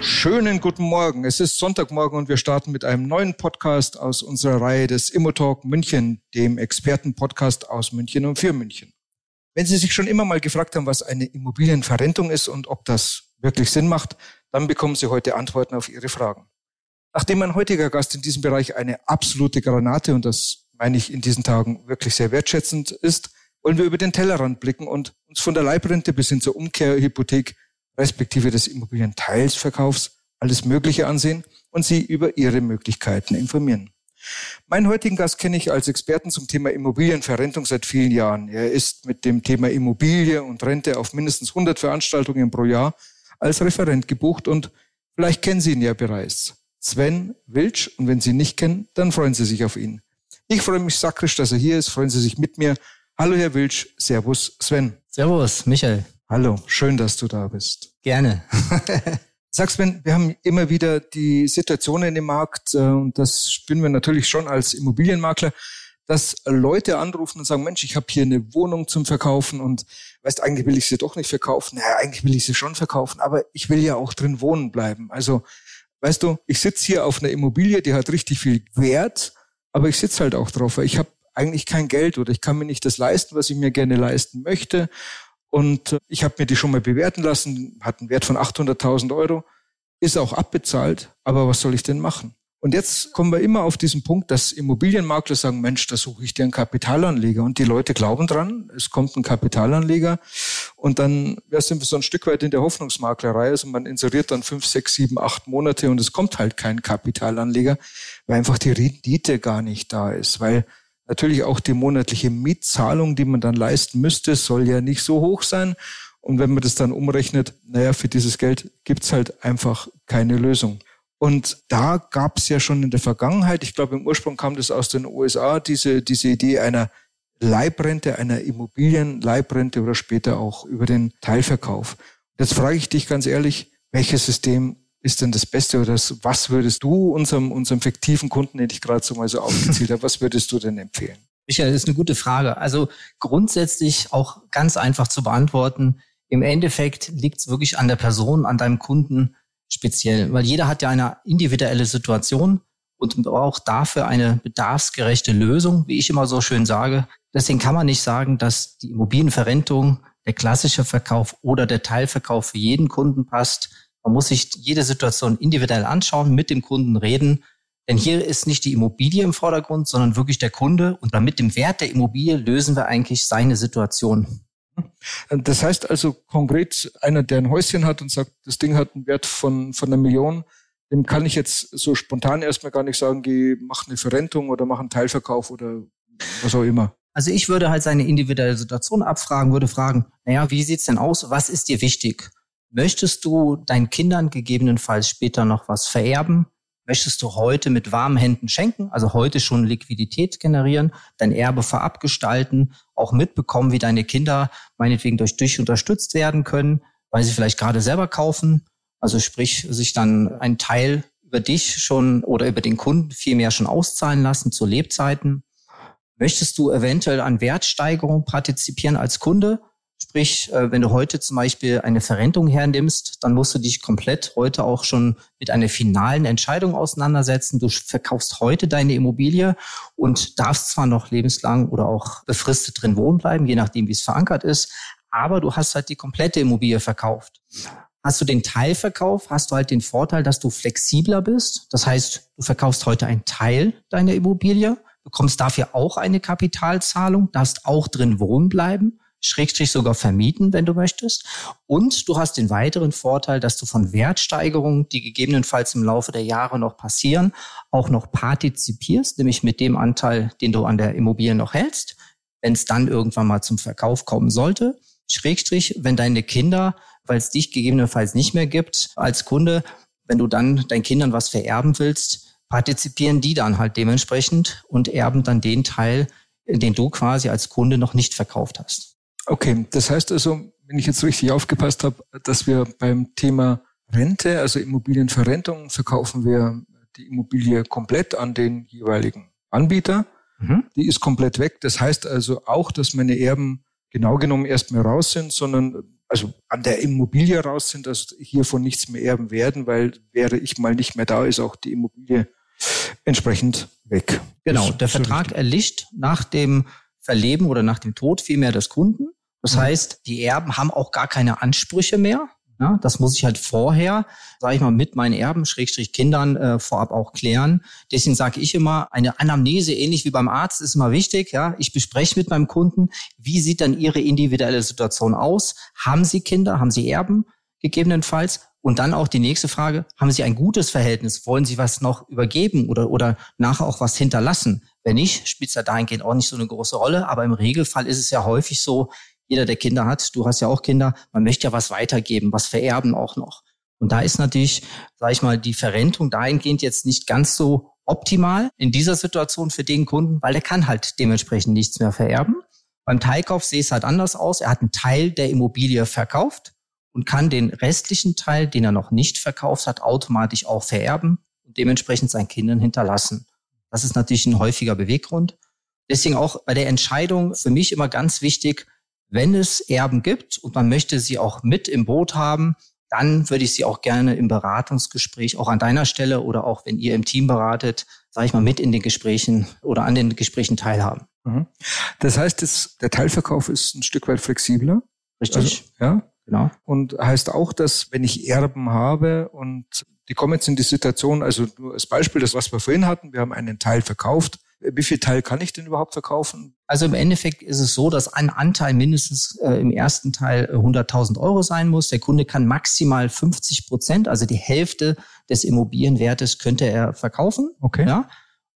Schönen guten Morgen. Es ist Sonntagmorgen und wir starten mit einem neuen Podcast aus unserer Reihe des Immotalk München, dem Expertenpodcast aus München und für München. Wenn Sie sich schon immer mal gefragt haben, was eine Immobilienverrentung ist und ob das wirklich Sinn macht, dann bekommen Sie heute Antworten auf Ihre Fragen. Nachdem mein heutiger Gast in diesem Bereich eine absolute Granate, und das meine ich in diesen Tagen wirklich sehr wertschätzend ist, wollen wir über den Tellerrand blicken und uns von der Leibrente bis hin zur Umkehrhypothek respektive des Immobilienteilsverkaufs alles Mögliche ansehen und Sie über Ihre Möglichkeiten informieren. Meinen heutigen Gast kenne ich als Experten zum Thema Immobilienverrentung seit vielen Jahren. Er ist mit dem Thema Immobilie und Rente auf mindestens 100 Veranstaltungen pro Jahr als Referent gebucht und vielleicht kennen Sie ihn ja bereits. Sven Wilsch und wenn Sie ihn nicht kennen, dann freuen Sie sich auf ihn. Ich freue mich sakrisch, dass er hier ist. Freuen Sie sich mit mir. Hallo Herr Wilsch, Servus Sven. Servus Michael. Hallo, schön, dass du da bist. Gerne. Sag Sven, wir haben immer wieder die Situationen im Markt äh, und das spüren wir natürlich schon als Immobilienmakler, dass Leute anrufen und sagen, Mensch, ich habe hier eine Wohnung zum Verkaufen und weißt, eigentlich will ich sie doch nicht verkaufen. Naja, eigentlich will ich sie schon verkaufen, aber ich will ja auch drin wohnen bleiben. Also, weißt du, ich sitze hier auf einer Immobilie, die hat richtig viel Wert, aber ich sitze halt auch drauf, weil ich habe eigentlich kein Geld oder ich kann mir nicht das leisten, was ich mir gerne leisten möchte. Und äh, ich habe mir die schon mal bewerten lassen, hat einen Wert von 800.000 Euro, ist auch abbezahlt, aber was soll ich denn machen? Und jetzt kommen wir immer auf diesen Punkt, dass Immobilienmakler sagen, Mensch, da suche ich dir einen Kapitalanleger. Und die Leute glauben dran, es kommt ein Kapitalanleger. Und dann ja, sind wir so ein Stück weit in der Hoffnungsmaklerei. Also man inseriert dann fünf, sechs, sieben, acht Monate und es kommt halt kein Kapitalanleger, weil einfach die Rendite gar nicht da ist. Weil Natürlich auch die monatliche Mietzahlung, die man dann leisten müsste, soll ja nicht so hoch sein. Und wenn man das dann umrechnet, naja, für dieses Geld gibt's halt einfach keine Lösung. Und da gab's ja schon in der Vergangenheit, ich glaube im Ursprung kam das aus den USA, diese, diese Idee einer Leibrente, einer Immobilienleibrente oder später auch über den Teilverkauf. Jetzt frage ich dich ganz ehrlich, welches System ist denn das Beste oder das, was würdest du unserem, unserem fiktiven Kunden, den ich gerade so mal so aufgezählt habe, was würdest du denn empfehlen? Michael, das ist eine gute Frage. Also grundsätzlich auch ganz einfach zu beantworten. Im Endeffekt liegt es wirklich an der Person, an deinem Kunden speziell, weil jeder hat ja eine individuelle Situation und braucht dafür eine bedarfsgerechte Lösung, wie ich immer so schön sage. Deswegen kann man nicht sagen, dass die Immobilienverrentung, der klassische Verkauf oder der Teilverkauf für jeden Kunden passt. Man muss sich jede Situation individuell anschauen, mit dem Kunden reden. Denn hier ist nicht die Immobilie im Vordergrund, sondern wirklich der Kunde. Und damit dem Wert der Immobilie lösen wir eigentlich seine Situation. Das heißt also konkret, einer, der ein Häuschen hat und sagt, das Ding hat einen Wert von, von einer Million, dem kann ich jetzt so spontan erstmal gar nicht sagen, geh, mach eine Verrentung oder mach einen Teilverkauf oder was auch immer. Also ich würde halt seine individuelle Situation abfragen, würde fragen, naja, wie sieht's denn aus? Was ist dir wichtig? Möchtest du deinen Kindern gegebenenfalls später noch was vererben? Möchtest du heute mit warmen Händen schenken, also heute schon Liquidität generieren, dein Erbe vorab gestalten, auch mitbekommen, wie deine Kinder meinetwegen durch dich unterstützt werden können, weil sie vielleicht gerade selber kaufen, also sprich sich dann ein Teil über dich schon oder über den Kunden vielmehr schon auszahlen lassen zu Lebzeiten. Möchtest du eventuell an Wertsteigerung partizipieren als Kunde? Sprich, äh, wenn du heute zum Beispiel eine Verrentung hernimmst, dann musst du dich komplett heute auch schon mit einer finalen Entscheidung auseinandersetzen. Du verkaufst heute deine Immobilie und darfst zwar noch lebenslang oder auch befristet drin wohnen bleiben, je nachdem, wie es verankert ist, aber du hast halt die komplette Immobilie verkauft. Hast du den Teilverkauf, hast du halt den Vorteil, dass du flexibler bist. Das heißt, du verkaufst heute einen Teil deiner Immobilie, bekommst dafür auch eine Kapitalzahlung, darfst auch drin wohnen bleiben Schrägstrich sogar vermieten, wenn du möchtest. Und du hast den weiteren Vorteil, dass du von Wertsteigerungen, die gegebenenfalls im Laufe der Jahre noch passieren, auch noch partizipierst, nämlich mit dem Anteil, den du an der Immobilie noch hältst, wenn es dann irgendwann mal zum Verkauf kommen sollte. Schrägstrich, wenn deine Kinder, weil es dich gegebenenfalls nicht mehr gibt, als Kunde wenn du dann deinen Kindern was vererben willst, partizipieren die dann halt dementsprechend und erben dann den Teil, den du quasi als Kunde noch nicht verkauft hast. Okay, das heißt also, wenn ich jetzt richtig aufgepasst habe, dass wir beim Thema Rente, also Immobilienverrentung, verkaufen wir die Immobilie komplett an den jeweiligen Anbieter. Mhm. Die ist komplett weg. Das heißt also auch, dass meine Erben genau genommen erstmal raus sind, sondern also an der Immobilie raus sind, dass hiervon nichts mehr erben werden, weil wäre ich mal nicht mehr da, ist auch die Immobilie entsprechend weg. Genau, der Vertrag erlischt nach dem Verleben oder nach dem Tod vielmehr des Kunden. Das mhm. heißt, die Erben haben auch gar keine Ansprüche mehr. Ja, das muss ich halt vorher, sage ich mal, mit meinen Erben, Schrägstrich Kindern äh, vorab auch klären. Deswegen sage ich immer, eine Anamnese, ähnlich wie beim Arzt, ist immer wichtig. Ja, ich bespreche mit meinem Kunden, wie sieht dann ihre individuelle Situation aus? Haben Sie Kinder? Haben Sie Erben? Gegebenenfalls. Und dann auch die nächste Frage, haben Sie ein gutes Verhältnis? Wollen Sie was noch übergeben oder, oder nachher auch was hinterlassen? Wenn nicht, spielt es ja dahingehend auch nicht so eine große Rolle. Aber im Regelfall ist es ja häufig so, jeder, der Kinder hat, du hast ja auch Kinder, man möchte ja was weitergeben, was vererben auch noch. Und da ist natürlich, sage ich mal, die Verrentung dahingehend jetzt nicht ganz so optimal in dieser Situation für den Kunden, weil der kann halt dementsprechend nichts mehr vererben. Beim Teilkauf sehe es halt anders aus. Er hat einen Teil der Immobilie verkauft und kann den restlichen Teil, den er noch nicht verkauft hat, automatisch auch vererben und dementsprechend seinen Kindern hinterlassen. Das ist natürlich ein häufiger Beweggrund. Deswegen auch bei der Entscheidung für mich immer ganz wichtig, wenn es Erben gibt und man möchte sie auch mit im Boot haben, dann würde ich sie auch gerne im Beratungsgespräch, auch an deiner Stelle oder auch wenn ihr im Team beratet, sage ich mal, mit in den Gesprächen oder an den Gesprächen teilhaben. Mhm. Das heißt, das, der Teilverkauf ist ein Stück weit flexibler. Richtig. Also, ja. Genau. Und heißt auch, dass wenn ich Erben habe und die kommen jetzt in die Situation, also nur als Beispiel, das was wir vorhin hatten, wir haben einen Teil verkauft, wie viel Teil kann ich denn überhaupt verkaufen? Also im Endeffekt ist es so, dass ein Anteil mindestens äh, im ersten Teil 100.000 äh, Euro sein muss. Der Kunde kann maximal 50 Prozent, also die Hälfte des Immobilienwertes könnte er verkaufen. Okay. Ja.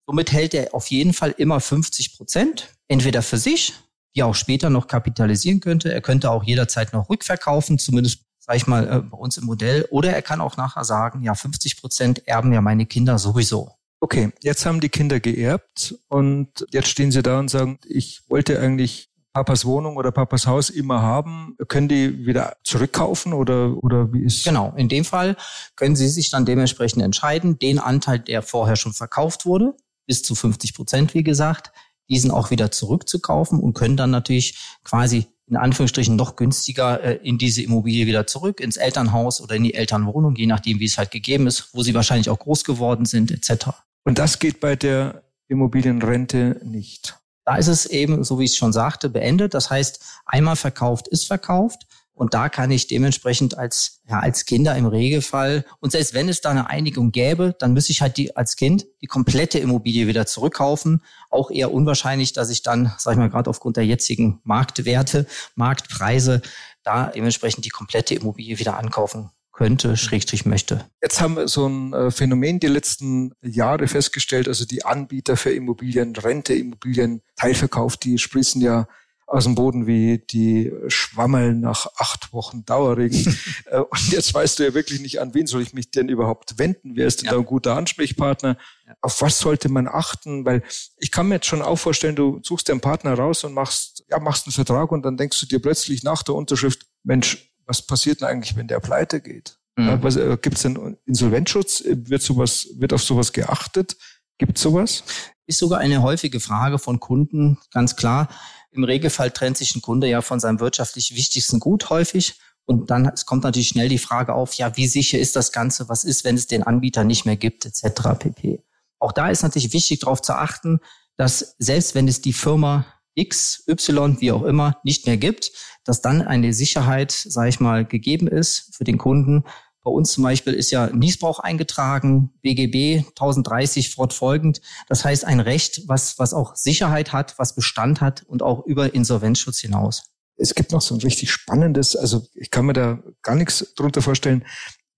Somit hält er auf jeden Fall immer 50 Prozent, entweder für sich, die auch später noch kapitalisieren könnte. Er könnte auch jederzeit noch rückverkaufen, zumindest sage ich mal, äh, bei uns im Modell. Oder er kann auch nachher sagen, ja, 50 Prozent erben ja meine Kinder sowieso. Okay, jetzt haben die Kinder geerbt und jetzt stehen sie da und sagen, ich wollte eigentlich Papas Wohnung oder Papas Haus immer haben. Können die wieder zurückkaufen oder, oder wie ist? Genau. In dem Fall können sie sich dann dementsprechend entscheiden, den Anteil, der vorher schon verkauft wurde, bis zu 50 Prozent, wie gesagt, diesen auch wieder zurückzukaufen und können dann natürlich quasi in Anführungsstrichen noch günstiger äh, in diese Immobilie wieder zurück, ins Elternhaus oder in die Elternwohnung, je nachdem, wie es halt gegeben ist, wo sie wahrscheinlich auch groß geworden sind, etc. Und das geht bei der Immobilienrente nicht. Da ist es eben, so wie ich es schon sagte, beendet. Das heißt, einmal verkauft ist verkauft. Und da kann ich dementsprechend als, ja, als Kinder im Regelfall, und selbst wenn es da eine Einigung gäbe, dann müsste ich halt die, als Kind die komplette Immobilie wieder zurückkaufen. Auch eher unwahrscheinlich, dass ich dann, sag ich mal, gerade aufgrund der jetzigen Marktwerte, Marktpreise, da dementsprechend die komplette Immobilie wieder ankaufen könnte, Schrägstrich möchte. Jetzt haben wir so ein äh, Phänomen die letzten Jahre festgestellt, also die Anbieter für Immobilien, Rente, Immobilien, Teilverkauf, die sprießen ja aus dem Boden wie die Schwammel nach acht Wochen Dauerregen. Äh, und jetzt weißt du ja wirklich nicht, an wen soll ich mich denn überhaupt wenden? Wer ist denn ja. da ein guter Ansprechpartner? Ja. Auf was sollte man achten? Weil ich kann mir jetzt schon auch vorstellen, du suchst deinen Partner raus und machst, ja, machst einen Vertrag und dann denkst du dir plötzlich nach der Unterschrift, Mensch, was passiert denn eigentlich, wenn der pleite geht? Mhm. Was, äh, Gibt es denn Insolvenzschutz? Wird sowas, wird auf sowas geachtet? Gibt es sowas? Ist sogar eine häufige Frage von Kunden, ganz klar. Im Regelfall trennt sich ein Kunde ja von seinem wirtschaftlich wichtigsten Gut häufig. Und dann es kommt natürlich schnell die Frage auf, ja, wie sicher ist das Ganze? Was ist, wenn es den Anbieter nicht mehr gibt, etc. pp. Auch da ist natürlich wichtig darauf zu achten, dass selbst wenn es die Firma X, Y, wie auch immer, nicht mehr gibt, dass dann eine Sicherheit, sage ich mal, gegeben ist für den Kunden. Bei uns zum Beispiel ist ja Niesbrauch eingetragen, BGB 1030 fortfolgend. Das heißt ein Recht, was, was auch Sicherheit hat, was Bestand hat und auch über Insolvenzschutz hinaus. Es gibt noch so ein richtig spannendes, also ich kann mir da gar nichts drunter vorstellen.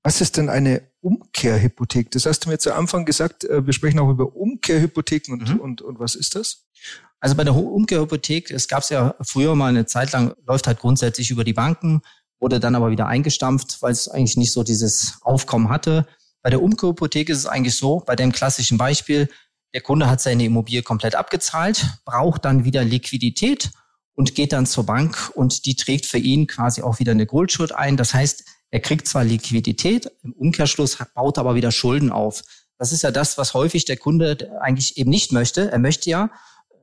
Was ist denn eine Umkehrhypothek? Das hast du mir zu Anfang gesagt, äh, wir sprechen auch über Umkehrhypotheken und, mhm. und, und was ist das? Also bei der Umkehrhypothek, es gab es ja früher mal eine Zeit lang, läuft halt grundsätzlich über die Banken, wurde dann aber wieder eingestampft, weil es eigentlich nicht so dieses Aufkommen hatte. Bei der Umkehrhypothek ist es eigentlich so, bei dem klassischen Beispiel, der Kunde hat seine Immobilie komplett abgezahlt, braucht dann wieder Liquidität und geht dann zur Bank und die trägt für ihn quasi auch wieder eine Grundschuld ein. Das heißt, er kriegt zwar Liquidität, im Umkehrschluss baut aber wieder Schulden auf. Das ist ja das, was häufig der Kunde eigentlich eben nicht möchte. Er möchte ja,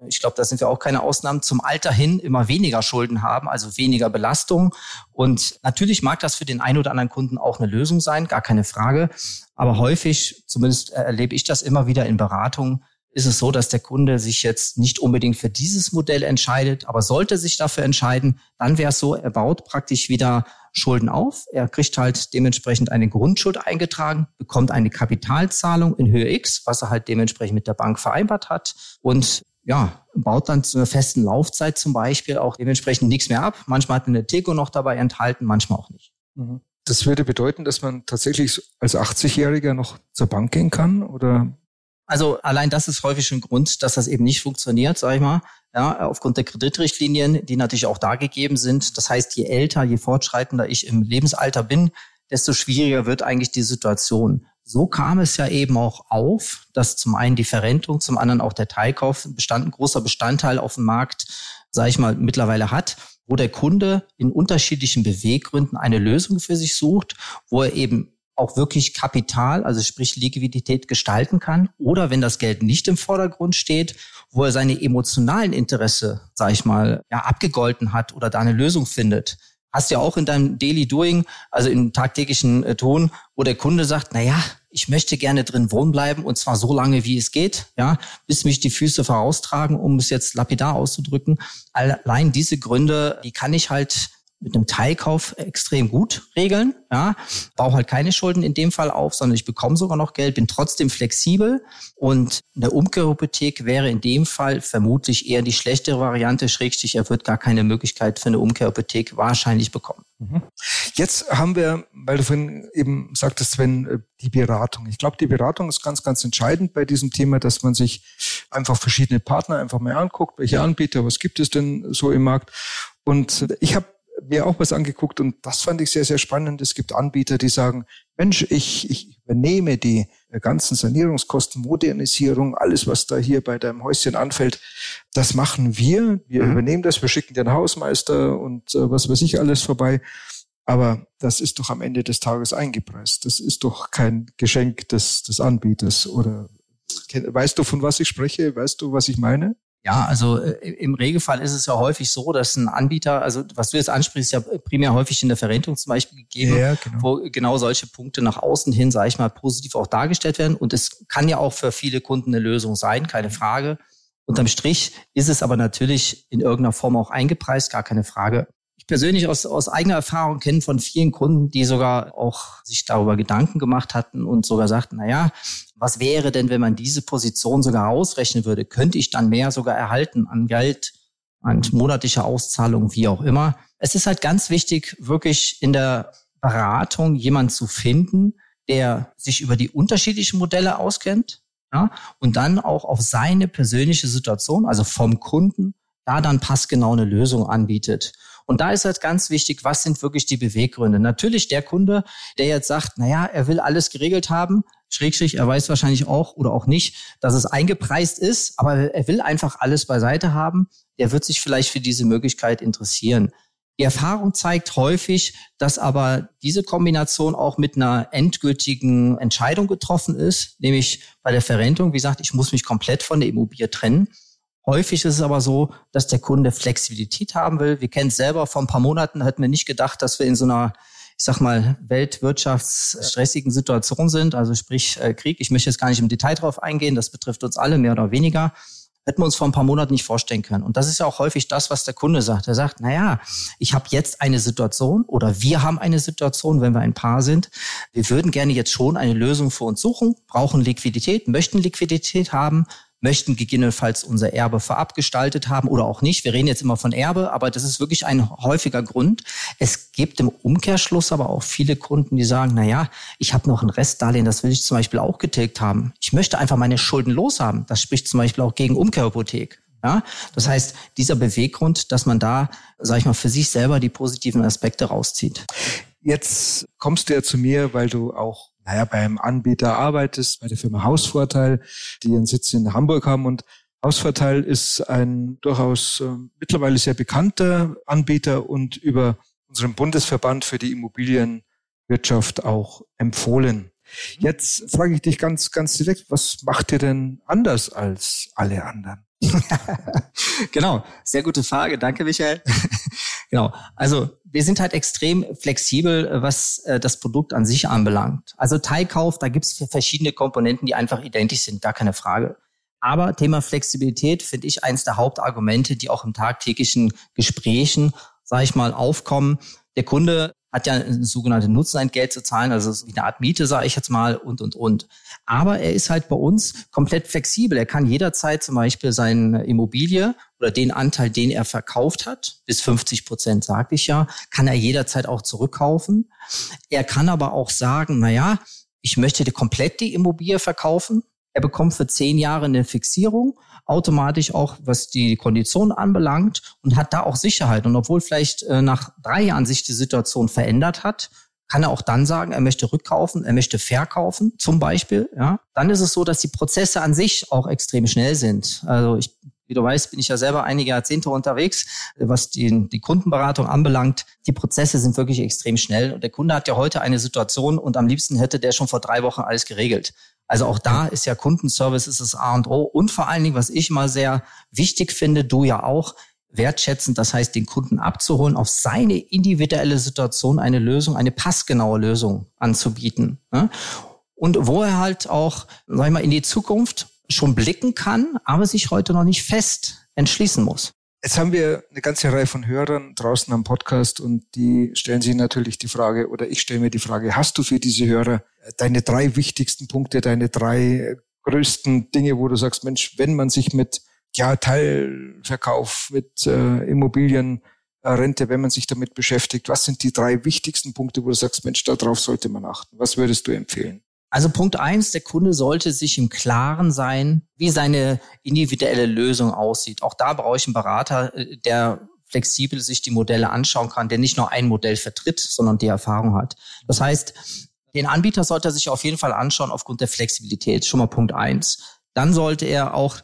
ich glaube, da sind wir auch keine Ausnahmen, zum Alter hin immer weniger Schulden haben, also weniger Belastung. Und natürlich mag das für den einen oder anderen Kunden auch eine Lösung sein, gar keine Frage. Aber häufig, zumindest erlebe ich das immer wieder in Beratungen, ist es so, dass der Kunde sich jetzt nicht unbedingt für dieses Modell entscheidet, aber sollte sich dafür entscheiden, dann wäre es so, er baut praktisch wieder Schulden auf. Er kriegt halt dementsprechend eine Grundschuld eingetragen, bekommt eine Kapitalzahlung in Höhe X, was er halt dementsprechend mit der Bank vereinbart hat und ja, baut dann zu einer festen Laufzeit zum Beispiel auch dementsprechend nichts mehr ab. Manchmal hat eine Teco noch dabei enthalten, manchmal auch nicht. Mhm. Das würde bedeuten, dass man tatsächlich als 80-Jähriger noch zur Bank gehen kann oder also allein das ist häufig ein Grund, dass das eben nicht funktioniert, sage ich mal. Ja, aufgrund der Kreditrichtlinien, die natürlich auch da gegeben sind. Das heißt, je älter, je fortschreitender ich im Lebensalter bin, desto schwieriger wird eigentlich die Situation. So kam es ja eben auch auf, dass zum einen die Verrentung, zum anderen auch der Teilkauf Bestand, ein großer Bestandteil auf dem Markt, sage ich mal, mittlerweile hat, wo der Kunde in unterschiedlichen Beweggründen eine Lösung für sich sucht, wo er eben auch wirklich Kapital, also sprich Liquidität gestalten kann oder wenn das Geld nicht im Vordergrund steht, wo er seine emotionalen Interesse, sag ich mal, ja, abgegolten hat oder da eine Lösung findet. Hast ja auch in deinem Daily Doing, also im tagtäglichen äh, Ton, wo der Kunde sagt, na ja, ich möchte gerne drin wohnen bleiben und zwar so lange, wie es geht, ja, bis mich die Füße voraustragen, um es jetzt lapidar auszudrücken. Allein diese Gründe, die kann ich halt mit einem Teilkauf extrem gut regeln. Ja, baue halt keine Schulden in dem Fall auf, sondern ich bekomme sogar noch Geld, bin trotzdem flexibel und eine Umkehrhypothek wäre in dem Fall vermutlich eher die schlechtere Variante, schrägstich, er wird gar keine Möglichkeit für eine Umkehrhypothek wahrscheinlich bekommen. Mhm. Jetzt haben wir, weil du vorhin eben sagtest, Sven, äh, die Beratung. Ich glaube, die Beratung ist ganz, ganz entscheidend bei diesem Thema, dass man sich einfach verschiedene Partner einfach mal anguckt, welche Anbieter, was gibt es denn so im Markt. Und ich habe mir auch was angeguckt und das fand ich sehr, sehr spannend. Es gibt Anbieter, die sagen, Mensch, ich, ich übernehme die ganzen Sanierungskosten, Modernisierung, alles, was da hier bei deinem Häuschen anfällt, das machen wir. Wir mhm. übernehmen das, wir schicken den Hausmeister und äh, was weiß ich alles vorbei. Aber das ist doch am Ende des Tages eingepreist. Das ist doch kein Geschenk des, des Anbieters. Oder weißt du, von was ich spreche? Weißt du, was ich meine? Ja, also äh, im Regelfall ist es ja häufig so, dass ein Anbieter, also was du jetzt ansprichst, ja primär häufig in der Verrentung zum Beispiel gegeben, ja, genau. wo genau solche Punkte nach außen hin, sage ich mal, positiv auch dargestellt werden. Und es kann ja auch für viele Kunden eine Lösung sein, keine Frage. Unterm Strich ist es aber natürlich in irgendeiner Form auch eingepreist, gar keine Frage persönlich aus, aus eigener Erfahrung kenne von vielen Kunden, die sogar auch sich darüber Gedanken gemacht hatten und sogar sagten, na ja, was wäre denn, wenn man diese Position sogar ausrechnen würde? Könnte ich dann mehr sogar erhalten an Geld, an monatlicher Auszahlung, wie auch immer? Es ist halt ganz wichtig, wirklich in der Beratung jemand zu finden, der sich über die unterschiedlichen Modelle auskennt, ja, und dann auch auf seine persönliche Situation, also vom Kunden, da dann passgenau eine Lösung anbietet. Und da ist halt ganz wichtig, was sind wirklich die Beweggründe? Natürlich der Kunde, der jetzt sagt, naja, er will alles geregelt haben, Schrägstrich, er weiß wahrscheinlich auch oder auch nicht, dass es eingepreist ist, aber er will einfach alles beiseite haben, der wird sich vielleicht für diese Möglichkeit interessieren. Die Erfahrung zeigt häufig, dass aber diese Kombination auch mit einer endgültigen Entscheidung getroffen ist, nämlich bei der Verrentung, wie gesagt, ich muss mich komplett von der Immobilie trennen. Häufig ist es aber so, dass der Kunde Flexibilität haben will. Wir kennen es selber, vor ein paar Monaten hätten wir nicht gedacht, dass wir in so einer, ich sag mal, weltwirtschaftsstressigen Situation sind, also sprich äh, Krieg. Ich möchte jetzt gar nicht im Detail drauf eingehen, das betrifft uns alle mehr oder weniger. Hätten wir uns vor ein paar Monaten nicht vorstellen können. Und das ist ja auch häufig das, was der Kunde sagt. Er sagt, na ja, ich habe jetzt eine Situation oder wir haben eine Situation, wenn wir ein Paar sind. Wir würden gerne jetzt schon eine Lösung für uns suchen, brauchen Liquidität, möchten Liquidität haben, möchten gegebenenfalls unser Erbe vorab gestaltet haben oder auch nicht. Wir reden jetzt immer von Erbe, aber das ist wirklich ein häufiger Grund. Es gibt im Umkehrschluss aber auch viele Kunden, die sagen, na ja, ich habe noch ein Restdarlehen, das will ich zum Beispiel auch getilgt haben. Ich möchte einfach meine Schulden loshaben. Das spricht zum Beispiel auch gegen Umkehrhypothek. Ja, das heißt, dieser Beweggrund, dass man da, sage ich mal, für sich selber die positiven Aspekte rauszieht. Jetzt kommst du ja zu mir, weil du auch naja, beim Anbieter arbeitest, bei der Firma Hausvorteil, die ihren Sitz in Hamburg haben und Hausvorteil ist ein durchaus äh, mittlerweile sehr bekannter Anbieter und über unseren Bundesverband für die Immobilienwirtschaft auch empfohlen. Jetzt frage ich dich ganz, ganz direkt, was macht ihr denn anders als alle anderen? genau, sehr gute Frage. Danke, Michael. genau. Also wir sind halt extrem flexibel, was äh, das Produkt an sich anbelangt. Also Teilkauf, da gibt es verschiedene Komponenten, die einfach identisch sind, gar keine Frage. Aber Thema Flexibilität finde ich eins der Hauptargumente, die auch im tagtäglichen Gesprächen, sage ich mal, aufkommen. Der Kunde hat ja ein sogenanntes Nutzenentgelt zu zahlen, also wie eine Art Miete, sage ich jetzt mal, und, und, und. Aber er ist halt bei uns komplett flexibel. Er kann jederzeit zum Beispiel seine Immobilie oder den Anteil, den er verkauft hat, bis 50 Prozent, sage ich ja, kann er jederzeit auch zurückkaufen. Er kann aber auch sagen, na ja, ich möchte komplett die Immobilie verkaufen. Er bekommt für zehn Jahre eine Fixierung automatisch auch, was die Konditionen anbelangt und hat da auch Sicherheit. Und obwohl vielleicht äh, nach drei Jahren sich die Situation verändert hat, kann er auch dann sagen, er möchte rückkaufen, er möchte verkaufen, zum Beispiel. Ja, dann ist es so, dass die Prozesse an sich auch extrem schnell sind. Also ich, wie du weißt, bin ich ja selber einige Jahrzehnte unterwegs, was die, die Kundenberatung anbelangt. Die Prozesse sind wirklich extrem schnell. Und der Kunde hat ja heute eine Situation und am liebsten hätte der schon vor drei Wochen alles geregelt. Also auch da ist ja Kundenservice ist das A und O. Und vor allen Dingen, was ich mal sehr wichtig finde, du ja auch, wertschätzen, das heißt, den Kunden abzuholen, auf seine individuelle Situation eine Lösung, eine passgenaue Lösung anzubieten. Ne? Und wo er halt auch, sag ich mal, in die Zukunft schon blicken kann, aber sich heute noch nicht fest entschließen muss. Jetzt haben wir eine ganze Reihe von Hörern draußen am Podcast und die stellen sich natürlich die Frage, oder ich stelle mir die Frage, hast du für diese Hörer deine drei wichtigsten Punkte, deine drei größten Dinge, wo du sagst, Mensch, wenn man sich mit ja, Teilverkauf, mit äh, Immobilienrente, wenn man sich damit beschäftigt, was sind die drei wichtigsten Punkte, wo du sagst, Mensch, darauf sollte man achten? Was würdest du empfehlen? Also Punkt eins, der Kunde sollte sich im Klaren sein, wie seine individuelle Lösung aussieht. Auch da brauche ich einen Berater, äh, der flexibel sich die Modelle anschauen kann, der nicht nur ein Modell vertritt, sondern die Erfahrung hat. Das heißt, den Anbieter sollte er sich auf jeden Fall anschauen aufgrund der Flexibilität. Schon mal Punkt eins. Dann sollte er auch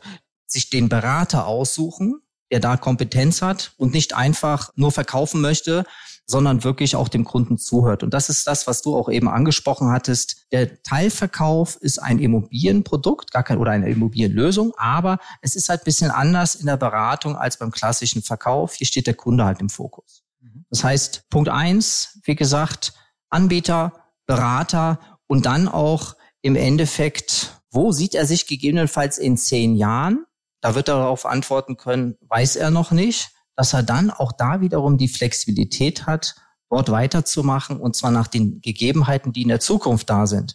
sich den Berater aussuchen, der da Kompetenz hat und nicht einfach nur verkaufen möchte, sondern wirklich auch dem Kunden zuhört. Und das ist das, was du auch eben angesprochen hattest. Der Teilverkauf ist ein Immobilienprodukt, gar kein oder eine Immobilienlösung, aber es ist halt ein bisschen anders in der Beratung als beim klassischen Verkauf. Hier steht der Kunde halt im Fokus. Mhm. Das heißt, Punkt eins, wie gesagt, Anbieter, Berater und dann auch im Endeffekt, wo sieht er sich gegebenenfalls in zehn Jahren? Da wird er darauf antworten können, weiß er noch nicht dass er dann auch da wiederum die Flexibilität hat, dort weiterzumachen und zwar nach den Gegebenheiten, die in der Zukunft da sind.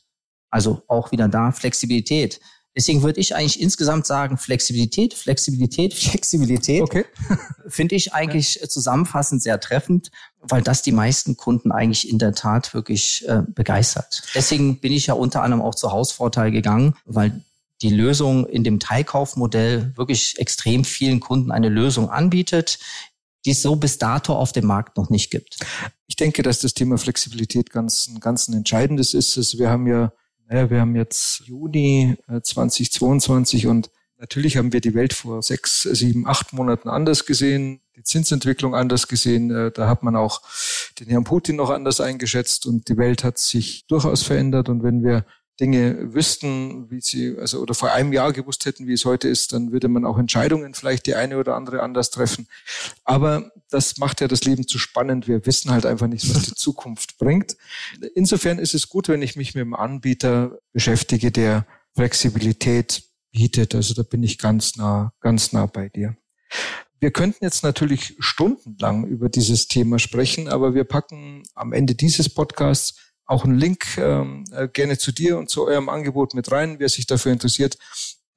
Also auch wieder da Flexibilität. Deswegen würde ich eigentlich insgesamt sagen, Flexibilität, Flexibilität, Flexibilität. Okay. Finde ich eigentlich zusammenfassend sehr treffend, weil das die meisten Kunden eigentlich in der Tat wirklich äh, begeistert. Deswegen bin ich ja unter anderem auch zu Hausvorteil gegangen, weil die Lösung in dem Teilkaufmodell wirklich extrem vielen Kunden eine Lösung anbietet, die es so bis dato auf dem Markt noch nicht gibt. Ich denke, dass das Thema Flexibilität ganz, ganz ein entscheidendes ist. Also wir haben ja, naja, wir haben jetzt Juni 2022 äh, und natürlich haben wir die Welt vor sechs, sieben, acht Monaten anders gesehen, die Zinsentwicklung anders gesehen. Äh, da hat man auch den Herrn Putin noch anders eingeschätzt und die Welt hat sich durchaus verändert. Und wenn wir Dinge wüssten, wie sie, also oder vor einem Jahr gewusst hätten, wie es heute ist, dann würde man auch Entscheidungen vielleicht die eine oder andere anders treffen. Aber das macht ja das Leben zu spannend. Wir wissen halt einfach nicht, was die Zukunft bringt. Insofern ist es gut, wenn ich mich mit einem Anbieter beschäftige, der Flexibilität bietet. Also da bin ich ganz nah, ganz nah bei dir. Wir könnten jetzt natürlich stundenlang über dieses Thema sprechen, aber wir packen am Ende dieses Podcasts auch einen Link ähm, äh, gerne zu dir und zu eurem Angebot mit rein. Wer sich dafür interessiert,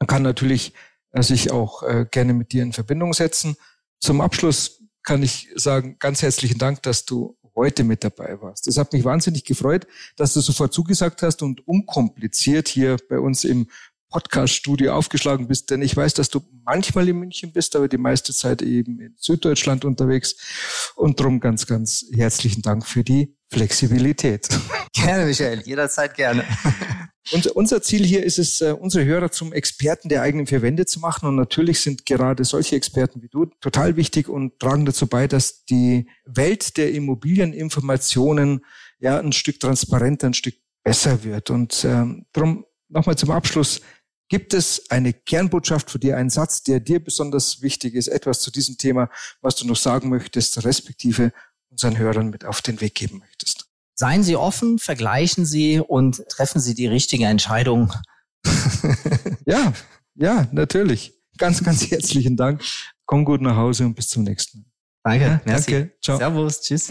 kann natürlich äh, sich auch äh, gerne mit dir in Verbindung setzen. Zum Abschluss kann ich sagen, ganz herzlichen Dank, dass du heute mit dabei warst. Das hat mich wahnsinnig gefreut, dass du sofort zugesagt hast und unkompliziert hier bei uns im Podcast-Studio aufgeschlagen bist, denn ich weiß, dass du manchmal in München bist, aber die meiste Zeit eben in Süddeutschland unterwegs. Und darum ganz, ganz herzlichen Dank für die Flexibilität. Gerne, Michael, jederzeit gerne. Und unser Ziel hier ist es, äh, unsere Hörer zum Experten der eigenen vier Wände zu machen. Und natürlich sind gerade solche Experten wie du total wichtig und tragen dazu bei, dass die Welt der Immobilieninformationen ja ein Stück transparenter, ein Stück besser wird. Und ähm, darum nochmal zum Abschluss. Gibt es eine Kernbotschaft für dir, einen Satz, der dir besonders wichtig ist, etwas zu diesem Thema, was du noch sagen möchtest, respektive unseren Hörern mit auf den Weg geben möchtest? Seien Sie offen, vergleichen Sie und treffen Sie die richtige Entscheidung. ja, ja, natürlich. Ganz, ganz herzlichen Dank. Komm gut nach Hause und bis zum nächsten Mal. Danke. Ja, danke. Ciao. Servus. Tschüss.